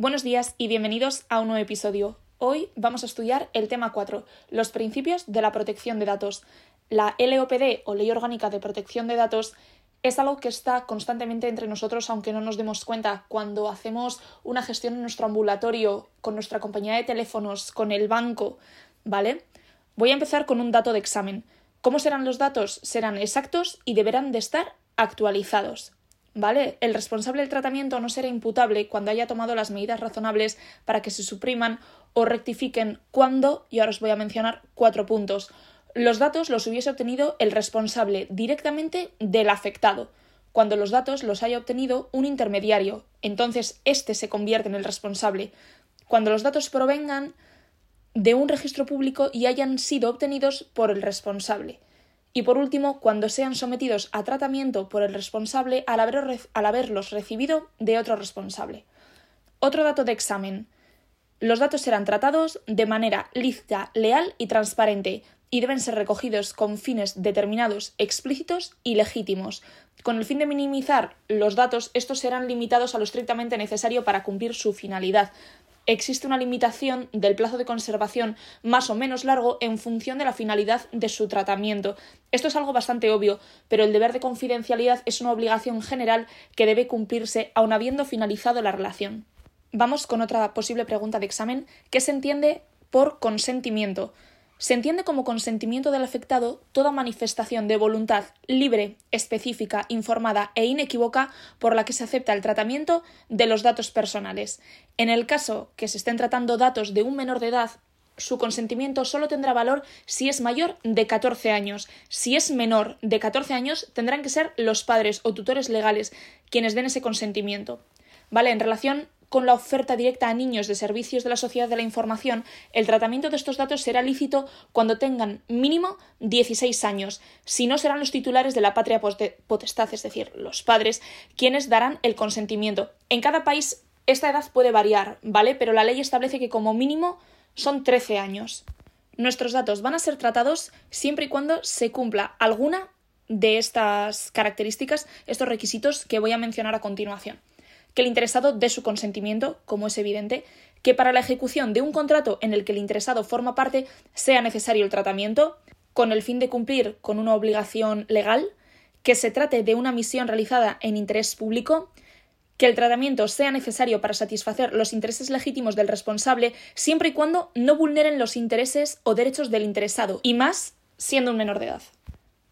Buenos días y bienvenidos a un nuevo episodio. Hoy vamos a estudiar el tema 4, los principios de la protección de datos. La LOPD o Ley Orgánica de Protección de Datos es algo que está constantemente entre nosotros aunque no nos demos cuenta cuando hacemos una gestión en nuestro ambulatorio, con nuestra compañía de teléfonos, con el banco, ¿vale? Voy a empezar con un dato de examen. ¿Cómo serán los datos? Serán exactos y deberán de estar actualizados. ¿Vale? El responsable del tratamiento no será imputable cuando haya tomado las medidas razonables para que se supriman o rectifiquen cuando, y ahora os voy a mencionar cuatro puntos, los datos los hubiese obtenido el responsable directamente del afectado. Cuando los datos los haya obtenido un intermediario, entonces éste se convierte en el responsable. Cuando los datos provengan de un registro público y hayan sido obtenidos por el responsable. Y por último, cuando sean sometidos a tratamiento por el responsable al, haberlos recibido de otro responsable. Otro dato de examen. Los datos serán tratados de manera lícita, leal y transparente y deben ser recogidos con fines determinados, explícitos y legítimos. Con el fin de minimizar los datos, estos serán limitados a lo estrictamente necesario para cumplir su finalidad, existe una limitación del plazo de conservación más o menos largo en función de la finalidad de su tratamiento. Esto es algo bastante obvio, pero el deber de confidencialidad es una obligación general que debe cumplirse aun habiendo finalizado la relación. Vamos con otra posible pregunta de examen. ¿Qué se entiende por consentimiento? Se entiende como consentimiento del afectado toda manifestación de voluntad libre, específica, informada e inequívoca por la que se acepta el tratamiento de los datos personales. En el caso que se estén tratando datos de un menor de edad, su consentimiento solo tendrá valor si es mayor de 14 años. Si es menor de 14 años, tendrán que ser los padres o tutores legales quienes den ese consentimiento. ¿Vale? En relación con la oferta directa a niños de servicios de la sociedad de la información, el tratamiento de estos datos será lícito cuando tengan mínimo 16 años. Si no, serán los titulares de la patria potestad, es decir, los padres, quienes darán el consentimiento. En cada país esta edad puede variar, ¿vale? Pero la ley establece que como mínimo son 13 años. Nuestros datos van a ser tratados siempre y cuando se cumpla alguna de estas características, estos requisitos que voy a mencionar a continuación que el interesado dé su consentimiento, como es evidente, que para la ejecución de un contrato en el que el interesado forma parte sea necesario el tratamiento, con el fin de cumplir con una obligación legal, que se trate de una misión realizada en interés público, que el tratamiento sea necesario para satisfacer los intereses legítimos del responsable siempre y cuando no vulneren los intereses o derechos del interesado, y más siendo un menor de edad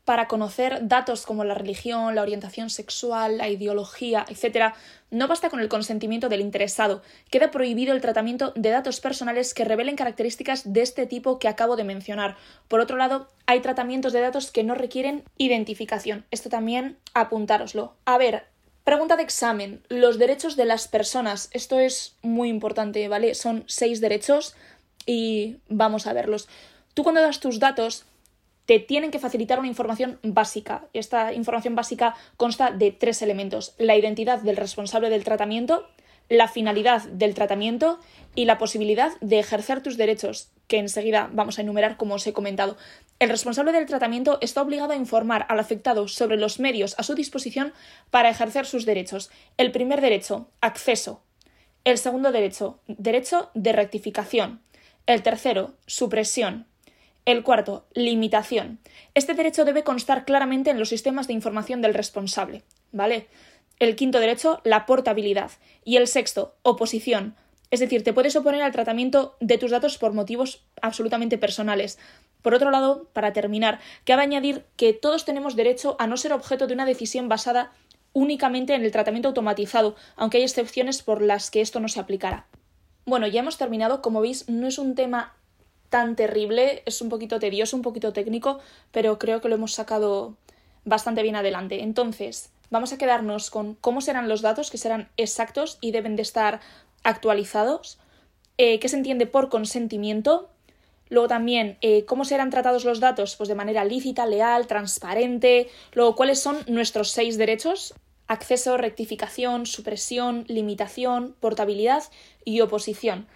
para conocer datos como la religión, la orientación sexual, la ideología, etc., no basta con el consentimiento del interesado. Queda prohibido el tratamiento de datos personales que revelen características de este tipo que acabo de mencionar. Por otro lado, hay tratamientos de datos que no requieren identificación. Esto también apuntároslo. A ver, Pregunta de examen. Los derechos de las personas. Esto es muy importante, ¿vale? Son seis derechos y vamos a verlos. Tú cuando das tus datos te tienen que facilitar una información básica. Esta información básica consta de tres elementos. La identidad del responsable del tratamiento, la finalidad del tratamiento y la posibilidad de ejercer tus derechos, que enseguida vamos a enumerar como os he comentado. El responsable del tratamiento está obligado a informar al afectado sobre los medios a su disposición para ejercer sus derechos. El primer derecho, acceso. El segundo derecho, derecho de rectificación. El tercero, supresión. El cuarto, limitación. Este derecho debe constar claramente en los sistemas de información del responsable, ¿vale? El quinto derecho, la portabilidad. Y el sexto, oposición. Es decir, te puedes oponer al tratamiento de tus datos por motivos absolutamente personales. Por otro lado, para terminar, cabe añadir que todos tenemos derecho a no ser objeto de una decisión basada únicamente en el tratamiento automatizado, aunque hay excepciones por las que esto no se aplicará. Bueno, ya hemos terminado. Como veis, no es un tema tan terrible, es un poquito tedioso, un poquito técnico, pero creo que lo hemos sacado bastante bien adelante. Entonces, vamos a quedarnos con cómo serán los datos, que serán exactos y deben de estar actualizados, eh, qué se entiende por consentimiento, luego también eh, cómo serán tratados los datos pues de manera lícita, leal, transparente, luego cuáles son nuestros seis derechos, acceso, rectificación, supresión, limitación, portabilidad y oposición.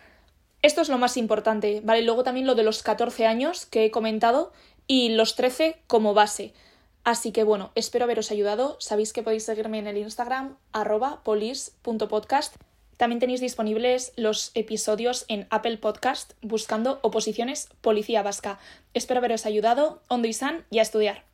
Esto es lo más importante, ¿vale? Luego también lo de los 14 años que he comentado y los 13 como base. Así que bueno, espero haberos ayudado. Sabéis que podéis seguirme en el Instagram arroba polis.podcast. También tenéis disponibles los episodios en Apple Podcast buscando Oposiciones Policía Vasca. Espero haberos ayudado, Ondo y San, y a estudiar.